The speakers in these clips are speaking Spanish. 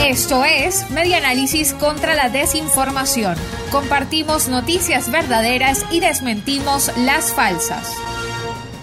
Esto es Media Análisis contra la Desinformación. Compartimos noticias verdaderas y desmentimos las falsas.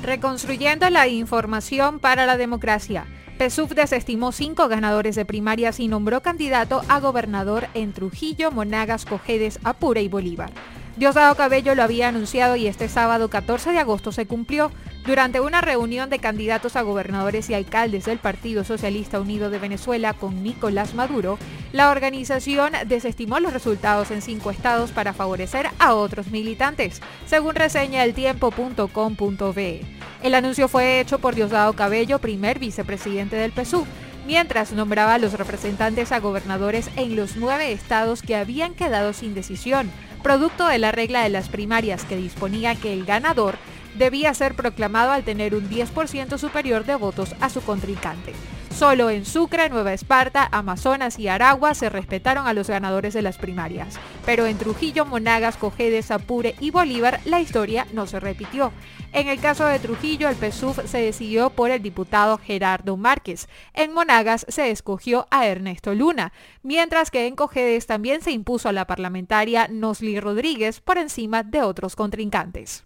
Reconstruyendo la información para la democracia. PSUV desestimó cinco ganadores de primarias y nombró candidato a gobernador en Trujillo, Monagas, Cojedes, Apure y Bolívar. Diosdado Cabello lo había anunciado y este sábado 14 de agosto se cumplió. Durante una reunión de candidatos a gobernadores y alcaldes del Partido Socialista Unido de Venezuela con Nicolás Maduro, la organización desestimó los resultados en cinco estados para favorecer a otros militantes, según reseña el tiempo.com.be. El anuncio fue hecho por Diosdado Cabello, primer vicepresidente del PSUV, mientras nombraba a los representantes a gobernadores en los nueve estados que habían quedado sin decisión, producto de la regla de las primarias que disponía que el ganador debía ser proclamado al tener un 10% superior de votos a su contrincante. Solo en Sucre, Nueva Esparta, Amazonas y Aragua se respetaron a los ganadores de las primarias. Pero en Trujillo, Monagas, Cojedes, Apure y Bolívar la historia no se repitió. En el caso de Trujillo, el PSUV se decidió por el diputado Gerardo Márquez. En Monagas se escogió a Ernesto Luna, mientras que en Cojedes también se impuso a la parlamentaria Nosli Rodríguez por encima de otros contrincantes.